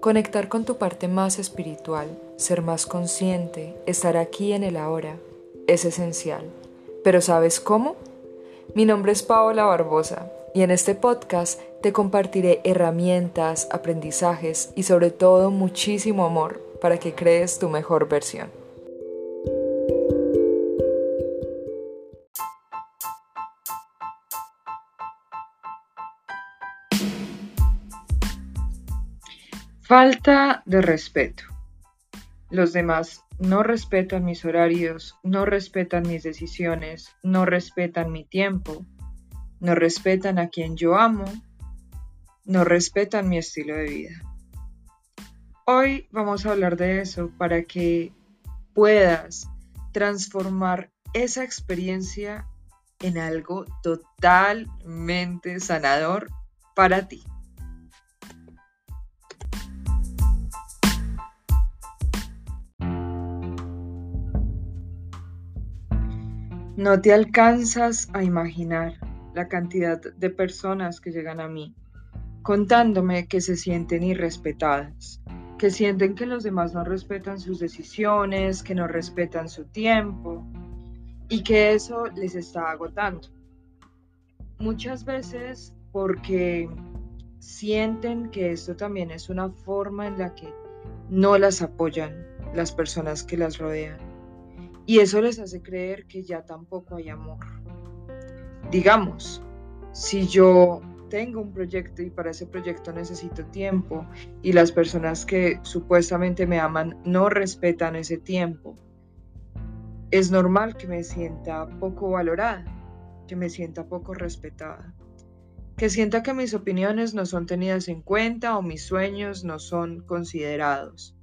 Conectar con tu parte más espiritual, ser más consciente, estar aquí en el ahora, es esencial. ¿Pero sabes cómo? Mi nombre es Paola Barbosa y en este podcast te compartiré herramientas, aprendizajes y sobre todo muchísimo amor para que crees tu mejor versión. Falta de respeto. Los demás no respetan mis horarios, no respetan mis decisiones, no respetan mi tiempo, no respetan a quien yo amo, no respetan mi estilo de vida. Hoy vamos a hablar de eso para que puedas transformar esa experiencia en algo totalmente sanador para ti. No te alcanzas a imaginar la cantidad de personas que llegan a mí contándome que se sienten irrespetadas, que sienten que los demás no respetan sus decisiones, que no respetan su tiempo y que eso les está agotando. Muchas veces porque sienten que esto también es una forma en la que no las apoyan las personas que las rodean y eso les hace creer que ya tampoco hay amor. Digamos, si yo tengo un proyecto y para ese proyecto necesito tiempo y las personas que supuestamente me aman no respetan ese tiempo, es normal que me sienta poco valorada, que me sienta poco respetada, que sienta que mis opiniones no son tenidas en cuenta o mis sueños no son considerados.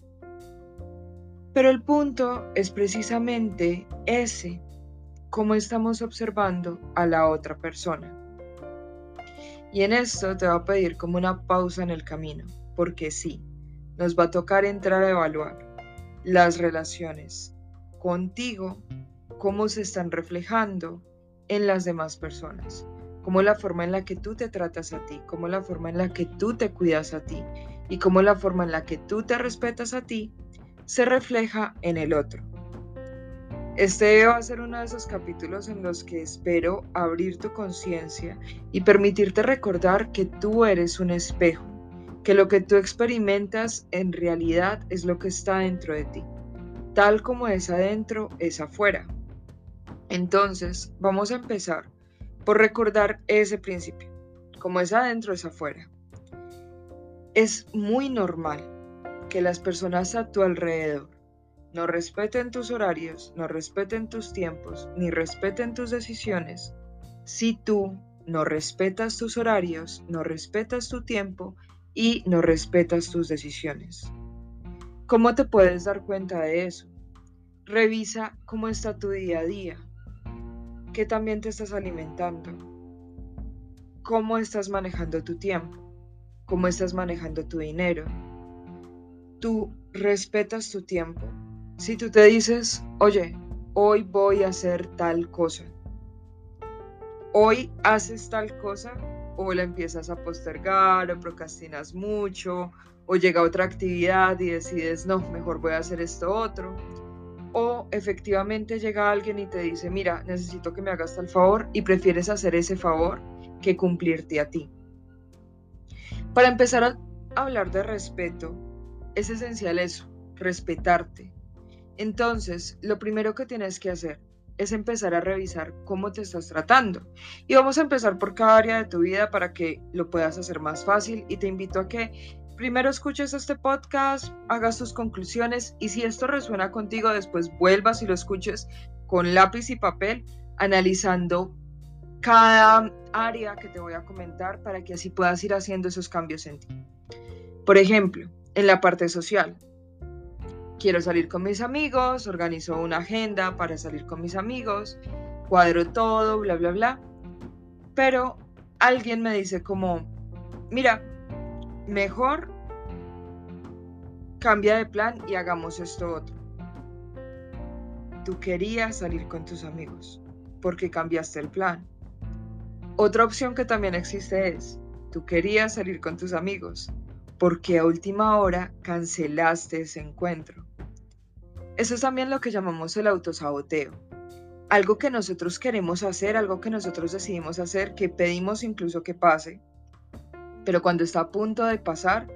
Pero el punto es precisamente ese, cómo estamos observando a la otra persona. Y en esto te va a pedir como una pausa en el camino, porque sí, nos va a tocar entrar a evaluar las relaciones contigo, cómo se están reflejando en las demás personas, cómo la forma en la que tú te tratas a ti, cómo la forma en la que tú te cuidas a ti y cómo la forma en la que tú te respetas a ti se refleja en el otro. Este va a ser uno de esos capítulos en los que espero abrir tu conciencia y permitirte recordar que tú eres un espejo, que lo que tú experimentas en realidad es lo que está dentro de ti. Tal como es adentro, es afuera. Entonces, vamos a empezar por recordar ese principio. Como es adentro, es afuera. Es muy normal que las personas a tu alrededor no respeten tus horarios, no respeten tus tiempos, ni respeten tus decisiones, si tú no respetas tus horarios, no respetas tu tiempo y no respetas tus decisiones. ¿Cómo te puedes dar cuenta de eso? Revisa cómo está tu día a día, qué también te estás alimentando, cómo estás manejando tu tiempo, cómo estás manejando tu dinero, tú respetas tu tiempo. Si tú te dices, oye, hoy voy a hacer tal cosa, hoy haces tal cosa, o la empiezas a postergar, o procrastinas mucho, o llega otra actividad y decides, no, mejor voy a hacer esto otro. O efectivamente llega alguien y te dice, mira, necesito que me hagas tal favor y prefieres hacer ese favor que cumplirte a ti. Para empezar a hablar de respeto, es esencial eso, respetarte. Entonces, lo primero que tienes que hacer es empezar a revisar cómo te estás tratando. Y vamos a empezar por cada área de tu vida para que lo puedas hacer más fácil. Y te invito a que primero escuches este podcast, hagas tus conclusiones y si esto resuena contigo, después vuelvas y lo escuches con lápiz y papel, analizando cada área que te voy a comentar para que así puedas ir haciendo esos cambios en ti. Por ejemplo, en la parte social. Quiero salir con mis amigos, organizo una agenda para salir con mis amigos, cuadro todo, bla, bla, bla. Pero alguien me dice como, mira, mejor cambia de plan y hagamos esto otro. Tú querías salir con tus amigos porque cambiaste el plan. Otra opción que también existe es, tú querías salir con tus amigos porque a última hora cancelaste ese encuentro. Eso es también lo que llamamos el autosaboteo. Algo que nosotros queremos hacer, algo que nosotros decidimos hacer, que pedimos incluso que pase, pero cuando está a punto de pasar,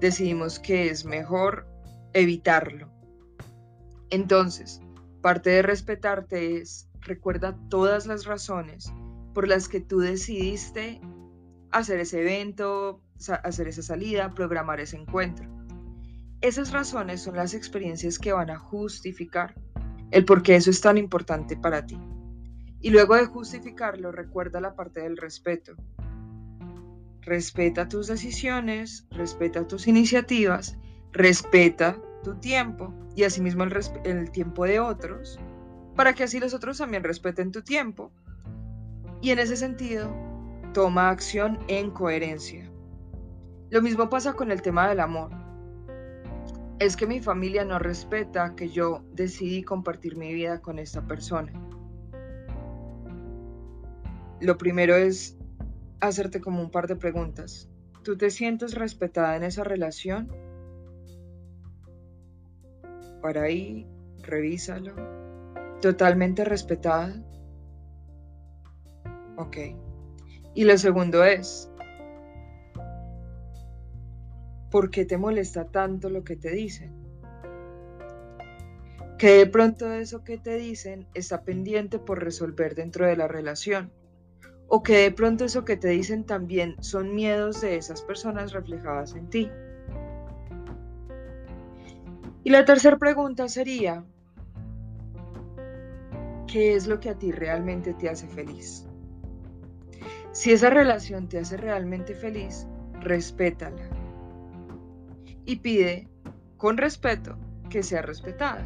decidimos que es mejor evitarlo. Entonces, parte de respetarte es recuerda todas las razones por las que tú decidiste hacer ese evento, hacer esa salida, programar ese encuentro. Esas razones son las experiencias que van a justificar el por qué eso es tan importante para ti. Y luego de justificarlo, recuerda la parte del respeto. Respeta tus decisiones, respeta tus iniciativas, respeta tu tiempo y asimismo el, el tiempo de otros, para que así los otros también respeten tu tiempo. Y en ese sentido, toma acción en coherencia. Lo mismo pasa con el tema del amor. Es que mi familia no respeta que yo decidí compartir mi vida con esta persona. Lo primero es hacerte como un par de preguntas. ¿Tú te sientes respetada en esa relación? Para ahí, revísalo. ¿Totalmente respetada? Ok. Y lo segundo es, ¿por qué te molesta tanto lo que te dicen? Que de pronto eso que te dicen está pendiente por resolver dentro de la relación. O que de pronto eso que te dicen también son miedos de esas personas reflejadas en ti. Y la tercera pregunta sería, ¿qué es lo que a ti realmente te hace feliz? Si esa relación te hace realmente feliz, respétala. Y pide con respeto que sea respetada.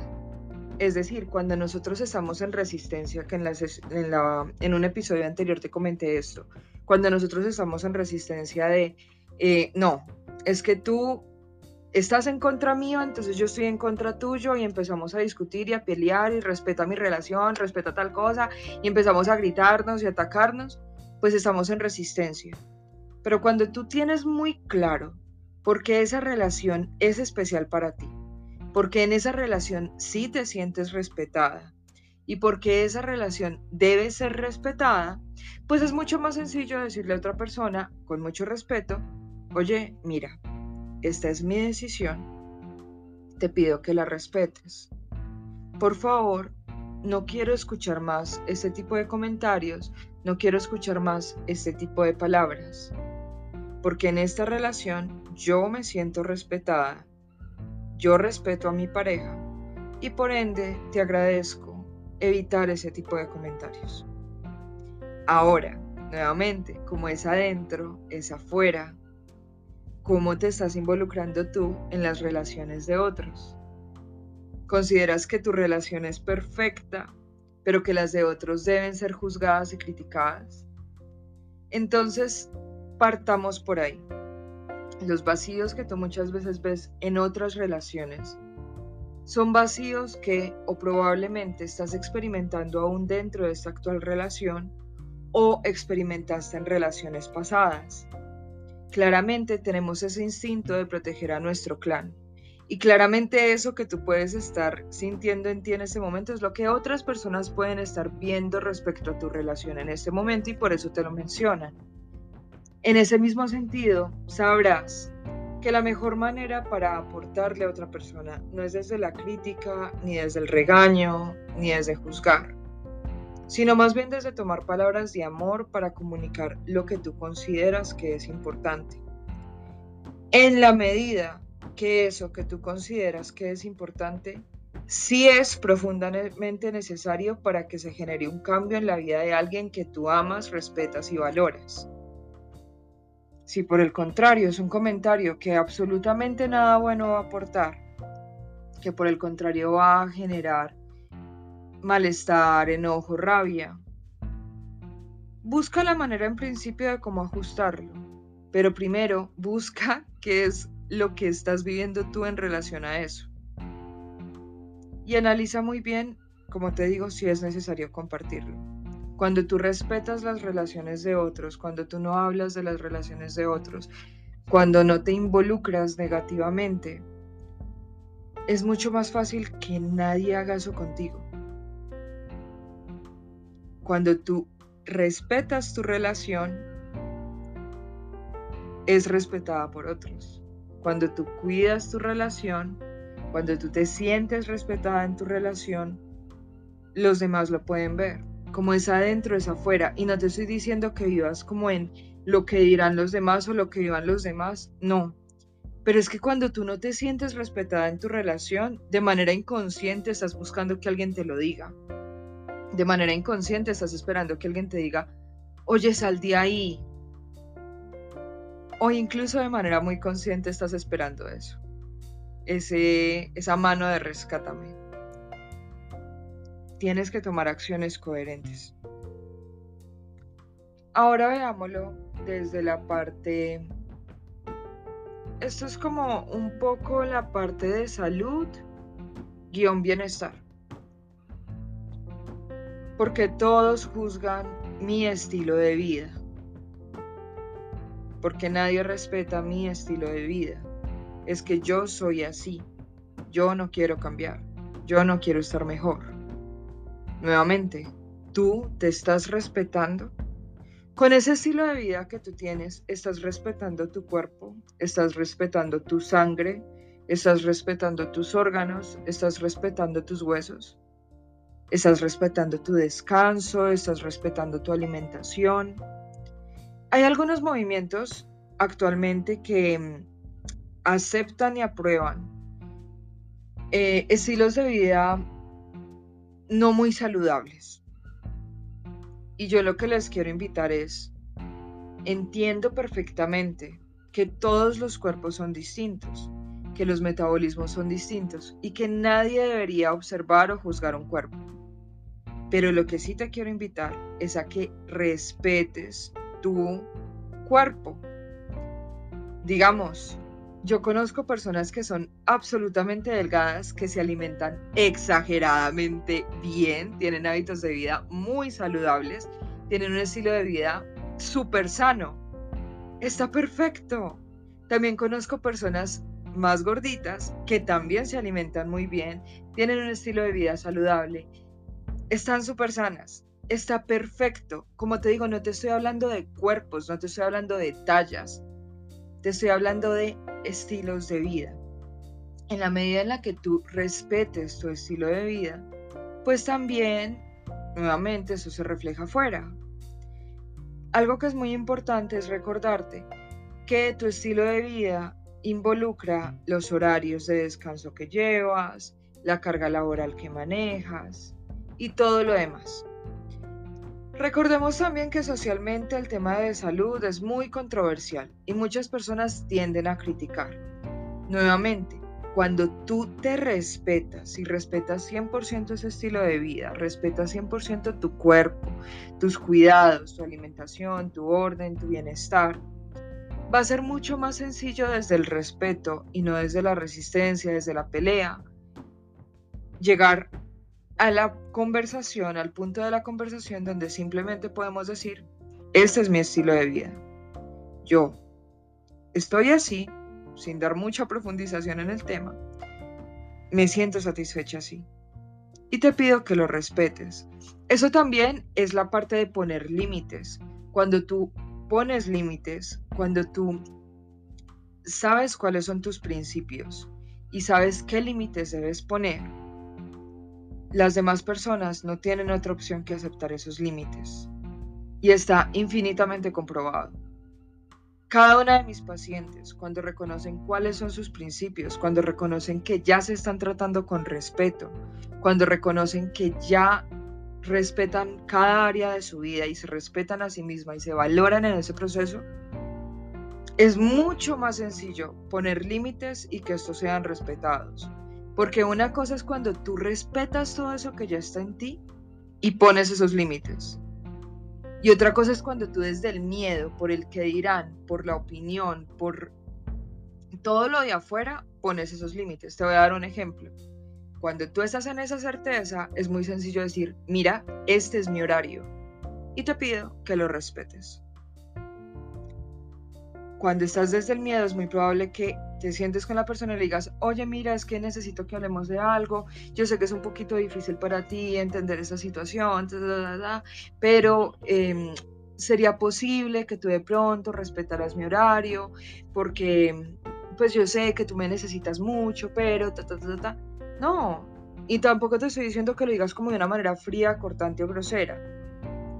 Es decir, cuando nosotros estamos en resistencia, que en, un episodio anterior te comenté esto, cuando nosotros estamos en resistencia de, eh, no, es que tú estás en contra mío, entonces yo estoy en contra tuyo y empezamos a discutir y a pelear y respeta mi relación, respeta tal cosa y empezamos a gritarnos y atacarnos pues estamos en resistencia. Pero cuando tú tienes muy claro por qué esa relación es especial para ti, porque en esa relación sí te sientes respetada y porque esa relación debe ser respetada, pues es mucho más sencillo decirle a otra persona con mucho respeto, oye, mira, esta es mi decisión, te pido que la respetes. Por favor, no quiero escuchar más este tipo de comentarios no quiero escuchar más este tipo de palabras, porque en esta relación yo me siento respetada, yo respeto a mi pareja y por ende te agradezco evitar ese tipo de comentarios. Ahora, nuevamente, como es adentro, es afuera, ¿cómo te estás involucrando tú en las relaciones de otros? ¿Consideras que tu relación es perfecta pero que las de otros deben ser juzgadas y criticadas. Entonces, partamos por ahí. Los vacíos que tú muchas veces ves en otras relaciones son vacíos que o probablemente estás experimentando aún dentro de esta actual relación o experimentaste en relaciones pasadas. Claramente tenemos ese instinto de proteger a nuestro clan y claramente eso que tú puedes estar sintiendo en ti en ese momento es lo que otras personas pueden estar viendo respecto a tu relación en este momento y por eso te lo mencionan. En ese mismo sentido, sabrás que la mejor manera para aportarle a otra persona no es desde la crítica, ni desde el regaño, ni desde juzgar, sino más bien desde tomar palabras de amor para comunicar lo que tú consideras que es importante. En la medida que eso que tú consideras que es importante sí es profundamente necesario para que se genere un cambio en la vida de alguien que tú amas, respetas y valoras. Si por el contrario es un comentario que absolutamente nada bueno va a aportar, que por el contrario va a generar malestar, enojo, rabia, busca la manera en principio de cómo ajustarlo, pero primero busca qué es lo que estás viviendo tú en relación a eso. Y analiza muy bien, como te digo, si es necesario compartirlo. Cuando tú respetas las relaciones de otros, cuando tú no hablas de las relaciones de otros, cuando no te involucras negativamente, es mucho más fácil que nadie haga eso contigo. Cuando tú respetas tu relación, es respetada por otros. Cuando tú cuidas tu relación, cuando tú te sientes respetada en tu relación, los demás lo pueden ver. Como es adentro, es afuera. Y no te estoy diciendo que vivas como en lo que dirán los demás o lo que vivan los demás. No. Pero es que cuando tú no te sientes respetada en tu relación, de manera inconsciente estás buscando que alguien te lo diga. De manera inconsciente estás esperando que alguien te diga, oye, sal de ahí. O incluso de manera muy consciente estás esperando eso. Ese, esa mano de rescátame. Tienes que tomar acciones coherentes. Ahora veámoslo desde la parte... Esto es como un poco la parte de salud, guion bienestar. Porque todos juzgan mi estilo de vida. Porque nadie respeta mi estilo de vida. Es que yo soy así. Yo no quiero cambiar. Yo no quiero estar mejor. Nuevamente, ¿tú te estás respetando? Con ese estilo de vida que tú tienes, estás respetando tu cuerpo, estás respetando tu sangre, estás respetando tus órganos, estás respetando tus huesos, estás respetando tu descanso, estás respetando tu alimentación. Hay algunos movimientos actualmente que mm, aceptan y aprueban eh, estilos de vida no muy saludables y yo lo que les quiero invitar es, entiendo perfectamente que todos los cuerpos son distintos, que los metabolismos son distintos y que nadie debería observar o juzgar un cuerpo. Pero lo que sí te quiero invitar es a que respetes tu cuerpo. Digamos, yo conozco personas que son absolutamente delgadas, que se alimentan exageradamente bien, tienen hábitos de vida muy saludables, tienen un estilo de vida súper sano. Está perfecto. También conozco personas más gorditas que también se alimentan muy bien, tienen un estilo de vida saludable, están súper sanas. Está perfecto. Como te digo, no te estoy hablando de cuerpos, no te estoy hablando de tallas. Te estoy hablando de estilos de vida. En la medida en la que tú respetes tu estilo de vida, pues también, nuevamente, eso se refleja afuera. Algo que es muy importante es recordarte que tu estilo de vida involucra los horarios de descanso que llevas, la carga laboral que manejas y todo lo demás. Recordemos también que socialmente el tema de salud es muy controversial y muchas personas tienden a criticar. Nuevamente, cuando tú te respetas y respetas 100% ese estilo de vida, respetas 100% tu cuerpo, tus cuidados, tu alimentación, tu orden, tu bienestar, va a ser mucho más sencillo desde el respeto y no desde la resistencia, desde la pelea, llegar a la conversación, al punto de la conversación donde simplemente podemos decir, este es mi estilo de vida. Yo estoy así, sin dar mucha profundización en el tema, me siento satisfecha así. Y te pido que lo respetes. Eso también es la parte de poner límites. Cuando tú pones límites, cuando tú sabes cuáles son tus principios y sabes qué límites debes poner, las demás personas no tienen otra opción que aceptar esos límites. Y está infinitamente comprobado. Cada una de mis pacientes, cuando reconocen cuáles son sus principios, cuando reconocen que ya se están tratando con respeto, cuando reconocen que ya respetan cada área de su vida y se respetan a sí misma y se valoran en ese proceso, es mucho más sencillo poner límites y que estos sean respetados. Porque una cosa es cuando tú respetas todo eso que ya está en ti y pones esos límites. Y otra cosa es cuando tú desde el miedo, por el que dirán, por la opinión, por todo lo de afuera, pones esos límites. Te voy a dar un ejemplo. Cuando tú estás en esa certeza, es muy sencillo decir, mira, este es mi horario. Y te pido que lo respetes. Cuando estás desde el miedo es muy probable que te sientes con la persona y le digas, oye, mira, es que necesito que hablemos de algo, yo sé que es un poquito difícil para ti entender esa situación, pero em, sería posible que tú de pronto respetaras mi horario, porque pues yo sé que tú me necesitas mucho, pero ta, ta, ta, ta. No, y tampoco te estoy diciendo que lo digas como de una manera fría, cortante o grosera,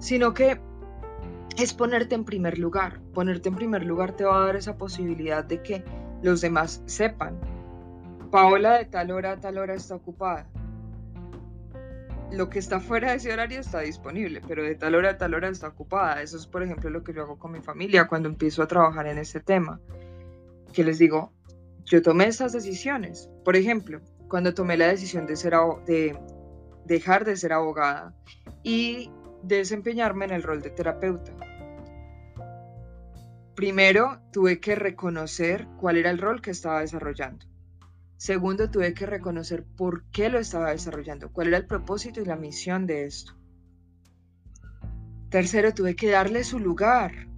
sino que es ponerte en primer lugar. Ponerte en primer lugar te va a dar esa posibilidad de que los demás sepan. Paola de tal hora a tal hora está ocupada. Lo que está fuera de ese horario está disponible, pero de tal hora a tal hora está ocupada. Eso es, por ejemplo, lo que yo hago con mi familia cuando empiezo a trabajar en este tema. Que les digo, yo tomé estas decisiones. Por ejemplo, cuando tomé la decisión de, ser, de dejar de ser abogada y desempeñarme en el rol de terapeuta. Primero, tuve que reconocer cuál era el rol que estaba desarrollando. Segundo, tuve que reconocer por qué lo estaba desarrollando, cuál era el propósito y la misión de esto. Tercero, tuve que darle su lugar.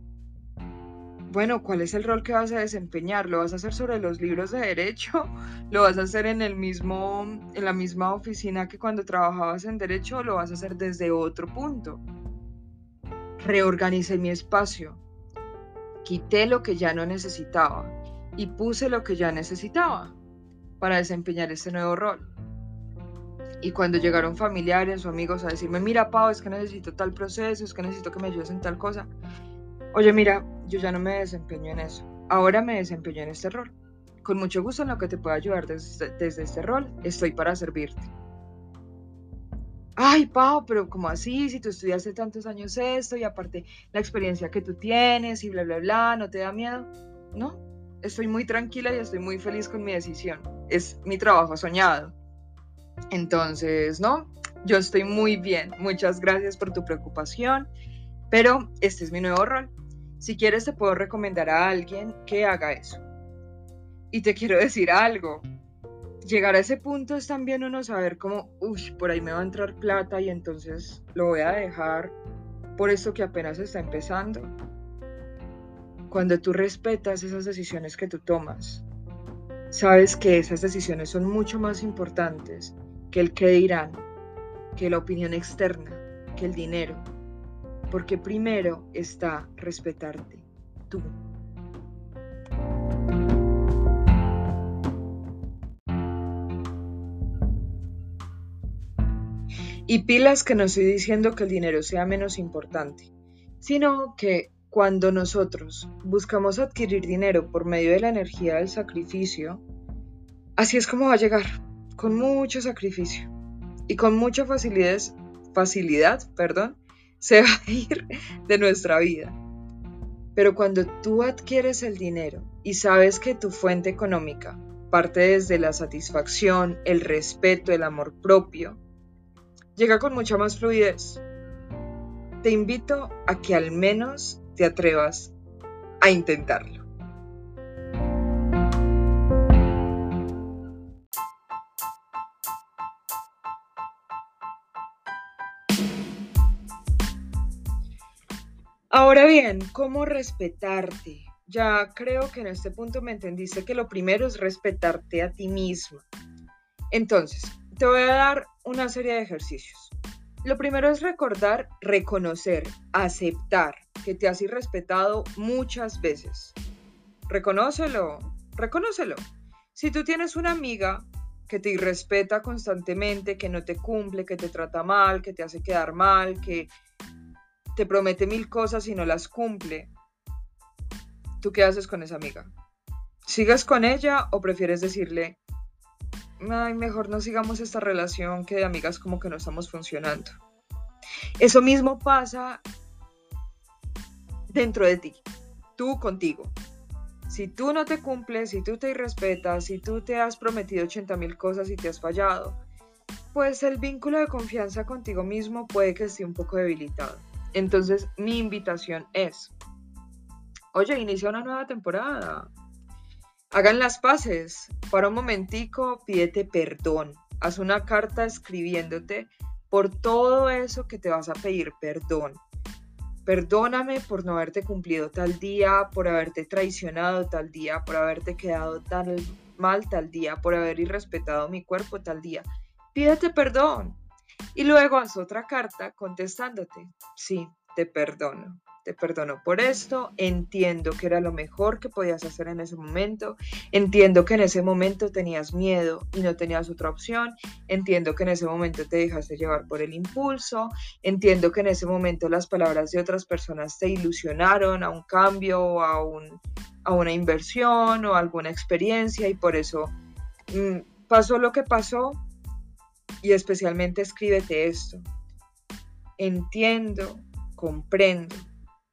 Bueno, ¿cuál es el rol que vas a desempeñar? ¿Lo vas a hacer sobre los libros de derecho? ¿Lo vas a hacer en el mismo en la misma oficina que cuando trabajabas en derecho lo vas a hacer desde otro punto? Reorganicé mi espacio. Quité lo que ya no necesitaba y puse lo que ya necesitaba para desempeñar este nuevo rol. Y cuando llegaron familiares o amigos a decirme, mira, Pau, es que necesito tal proceso, es que necesito que me ayudes en tal cosa. Oye, mira, yo ya no me desempeño en eso. Ahora me desempeño en este rol. Con mucho gusto en lo que te pueda ayudar desde, desde este rol, estoy para servirte. Ay, Pau, pero ¿cómo así? Si tú estudiaste tantos años esto y aparte la experiencia que tú tienes y bla, bla, bla, ¿no te da miedo? No, estoy muy tranquila y estoy muy feliz con mi decisión. Es mi trabajo soñado. Entonces, no, yo estoy muy bien. Muchas gracias por tu preocupación, pero este es mi nuevo rol. Si quieres, te puedo recomendar a alguien que haga eso. Y te quiero decir algo. Llegar a ese punto es también uno saber cómo, uff, por ahí me va a entrar plata y entonces lo voy a dejar por esto que apenas está empezando cuando tú respetas esas decisiones que tú tomas, sabes que esas decisiones son mucho más importantes que el que dirán, que la opinión externa, que el dinero, porque primero está respetarte tú. Y pilas que no estoy diciendo que el dinero sea menos importante, sino que cuando nosotros buscamos adquirir dinero por medio de la energía del sacrificio, así es como va a llegar, con mucho sacrificio y con mucha facilidad, facilidad, perdón, se va a ir de nuestra vida. Pero cuando tú adquieres el dinero y sabes que tu fuente económica parte desde la satisfacción, el respeto, el amor propio, llega con mucha más fluidez. Te invito a que al menos te atrevas a intentarlo. Ahora bien, ¿cómo respetarte? Ya creo que en este punto me entendiste que lo primero es respetarte a ti mismo. Entonces, te voy a dar una serie de ejercicios. Lo primero es recordar, reconocer, aceptar que te has irrespetado muchas veces. Reconócelo, reconócelo. Si tú tienes una amiga que te irrespeta constantemente, que no te cumple, que te trata mal, que te hace quedar mal, que te promete mil cosas y no las cumple, ¿tú qué haces con esa amiga? ¿Sigas con ella o prefieres decirle, ay, mejor no sigamos esta relación que de amigas como que no estamos funcionando? Eso mismo pasa dentro de ti, tú contigo. Si tú no te cumples, si tú te irrespetas, si tú te has prometido 80 mil cosas y te has fallado, pues el vínculo de confianza contigo mismo puede que esté un poco debilitado. Entonces mi invitación es, oye, inicia una nueva temporada. Hagan las paces. Para un momentico, pídete perdón. Haz una carta escribiéndote por todo eso que te vas a pedir perdón Perdóname por no haberte cumplido tal día, por haberte traicionado tal día, por haberte quedado tan mal tal día, por haber irrespetado mi cuerpo tal día. Pídete perdón. Y luego haz otra carta contestándote, sí, te perdono te perdono por esto, entiendo que era lo mejor que podías hacer en ese momento, entiendo que en ese momento tenías miedo y no tenías otra opción, entiendo que en ese momento te dejaste llevar por el impulso, entiendo que en ese momento las palabras de otras personas te ilusionaron a un cambio, a, un, a una inversión o alguna experiencia y por eso mm, pasó lo que pasó y especialmente escríbete esto. Entiendo, comprendo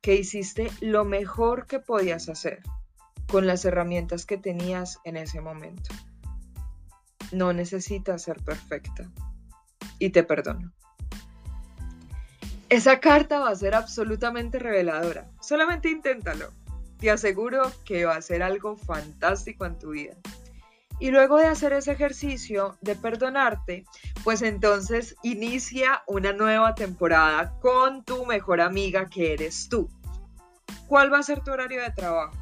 que hiciste lo mejor que podías hacer con las herramientas que tenías en ese momento. No necesitas ser perfecta. Y te perdono. Esa carta va a ser absolutamente reveladora. Solamente inténtalo. Te aseguro que va a ser algo fantástico en tu vida. Y luego de hacer ese ejercicio de perdonarte, pues entonces inicia una nueva temporada con tu mejor amiga que eres tú. ¿Cuál va a ser tu horario de trabajo?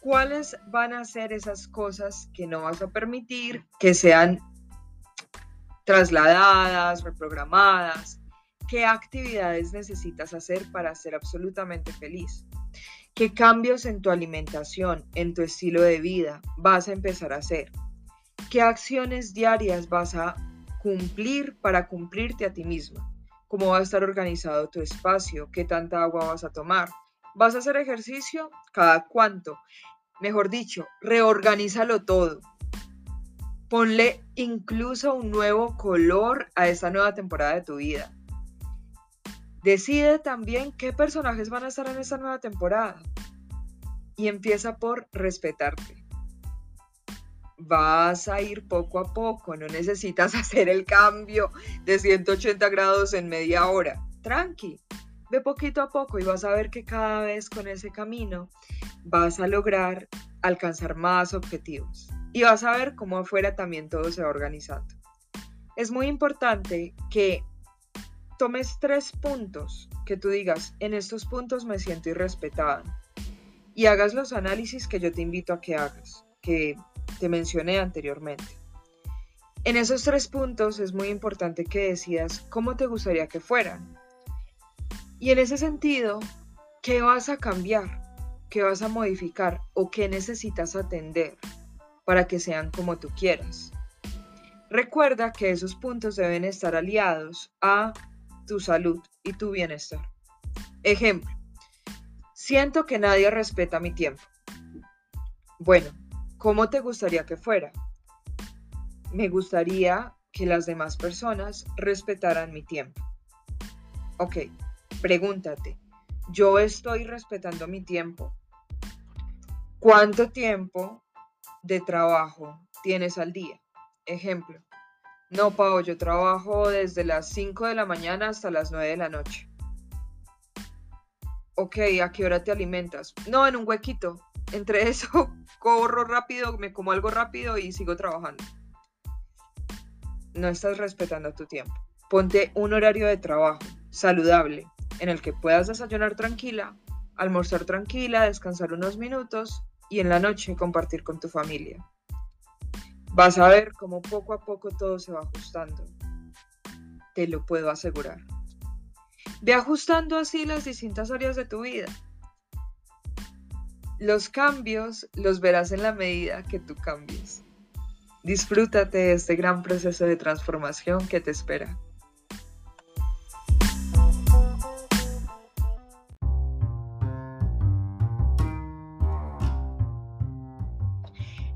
¿Cuáles van a ser esas cosas que no vas a permitir que sean trasladadas, reprogramadas? ¿Qué actividades necesitas hacer para ser absolutamente feliz? ¿Qué cambios en tu alimentación, en tu estilo de vida vas a empezar a hacer? ¿Qué acciones diarias vas a cumplir para cumplirte a ti misma? ¿Cómo va a estar organizado tu espacio? ¿Qué tanta agua vas a tomar? ¿Vas a hacer ejercicio? ¿Cada cuánto? Mejor dicho, reorganízalo todo. Ponle incluso un nuevo color a esta nueva temporada de tu vida. Decide también qué personajes van a estar en esta nueva temporada. Y empieza por respetarte. Vas a ir poco a poco, no necesitas hacer el cambio de 180 grados en media hora. Tranqui, ve poquito a poco y vas a ver que cada vez con ese camino vas a lograr alcanzar más objetivos. Y vas a ver cómo afuera también todo se va organizando. Es muy importante que tomes tres puntos que tú digas, en estos puntos me siento irrespetada y hagas los análisis que yo te invito a que hagas, que te mencioné anteriormente. En esos tres puntos es muy importante que decidas cómo te gustaría que fueran. Y en ese sentido, ¿qué vas a cambiar? ¿Qué vas a modificar? ¿O qué necesitas atender para que sean como tú quieras? Recuerda que esos puntos deben estar aliados a tu salud y tu bienestar. Ejemplo, siento que nadie respeta mi tiempo. Bueno, ¿cómo te gustaría que fuera? Me gustaría que las demás personas respetaran mi tiempo. Ok, pregúntate, ¿yo estoy respetando mi tiempo? ¿Cuánto tiempo de trabajo tienes al día? Ejemplo, no, Pau, yo trabajo desde las 5 de la mañana hasta las 9 de la noche. Ok, ¿a qué hora te alimentas? No, en un huequito. Entre eso, corro rápido, me como algo rápido y sigo trabajando. No estás respetando tu tiempo. Ponte un horario de trabajo saludable en el que puedas desayunar tranquila, almorzar tranquila, descansar unos minutos y en la noche compartir con tu familia vas a ver cómo poco a poco todo se va ajustando. Te lo puedo asegurar. Ve ajustando así las distintas áreas de tu vida. Los cambios los verás en la medida que tú cambies. Disfrútate de este gran proceso de transformación que te espera.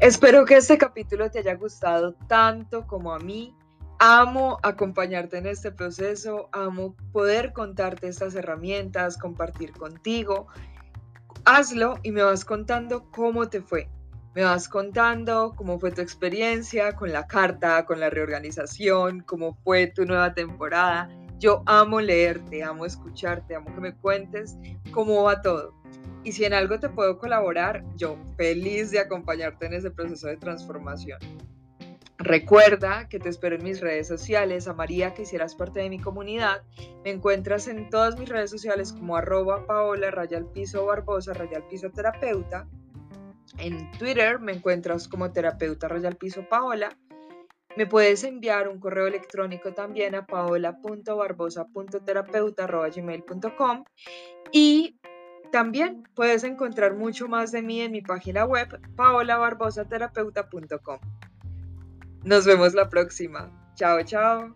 Espero que este capítulo te haya gustado tanto como a mí. Amo acompañarte en este proceso, amo poder contarte estas herramientas, compartir contigo. Hazlo y me vas contando cómo te fue. Me vas contando cómo fue tu experiencia con la carta, con la reorganización, cómo fue tu nueva temporada. Yo amo leerte, amo escucharte, amo que me cuentes cómo va todo. Y si en algo te puedo colaborar, yo feliz de acompañarte en ese proceso de transformación. Recuerda que te espero en mis redes sociales, a María, que hicieras parte de mi comunidad. Me encuentras en todas mis redes sociales como arroba paola, raya piso barbosa, raya piso terapeuta. En Twitter me encuentras como terapeuta raya piso paola. Me puedes enviar un correo electrónico también a paola.barbosa.terapeuta.gmail.com y también puedes encontrar mucho más de mí en mi página web paolabarbosaterapeuta.com. Nos vemos la próxima. Chao, chao.